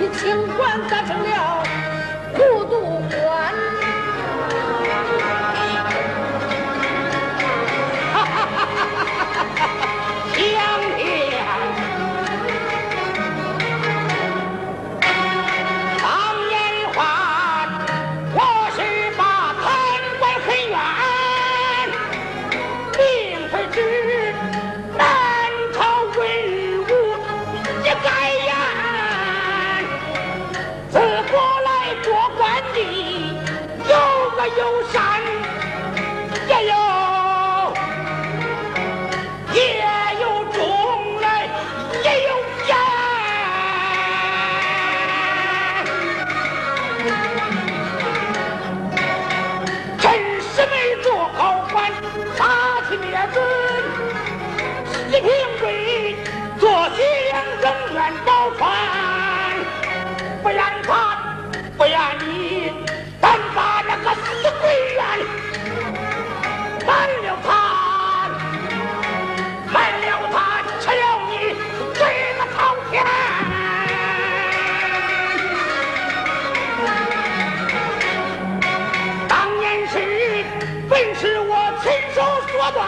你清官打成了。有山，也有也有钟来，也有烟。真是没做好官，杀气灭子，一平。本是我亲手说断，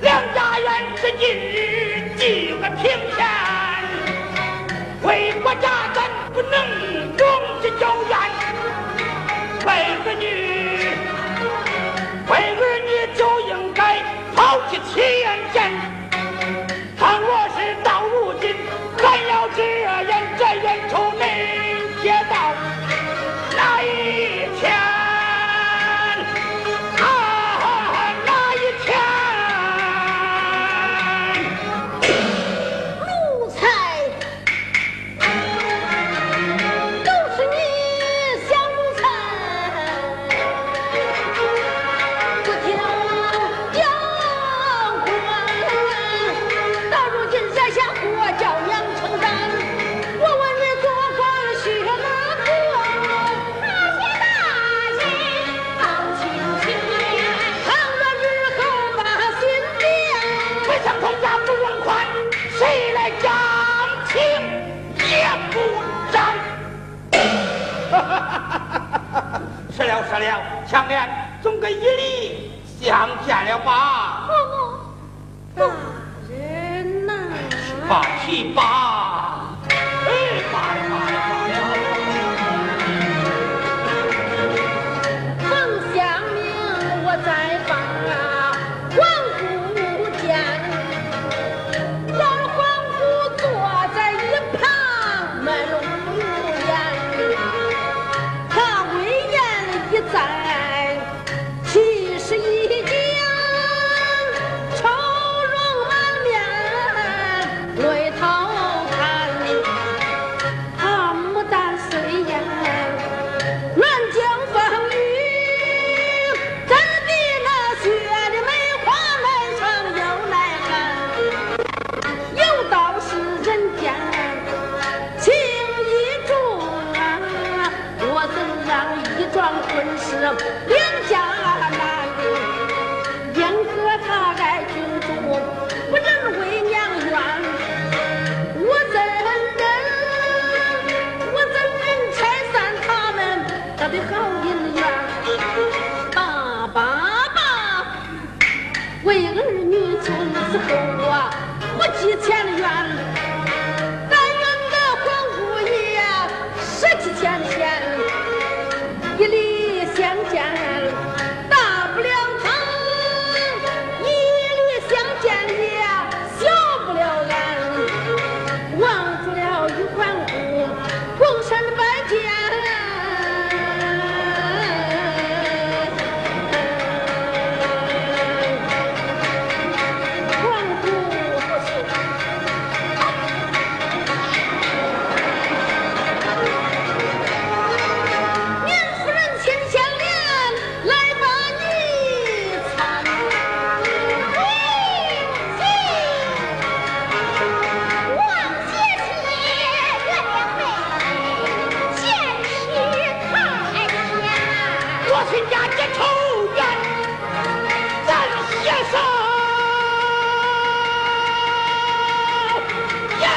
梁家园是今日几个平县。强连总跟一里相见了吧？大人呐，吧。回头看，看牡丹虽艳，南疆风雨怎比那雪的梅花耐霜又耐寒？有道是人间情义重啊，我怎让一桩婚事？为儿女，从此后啊，不计前缘，但愿得黄无忧，十几天前，一离相见。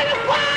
Fire!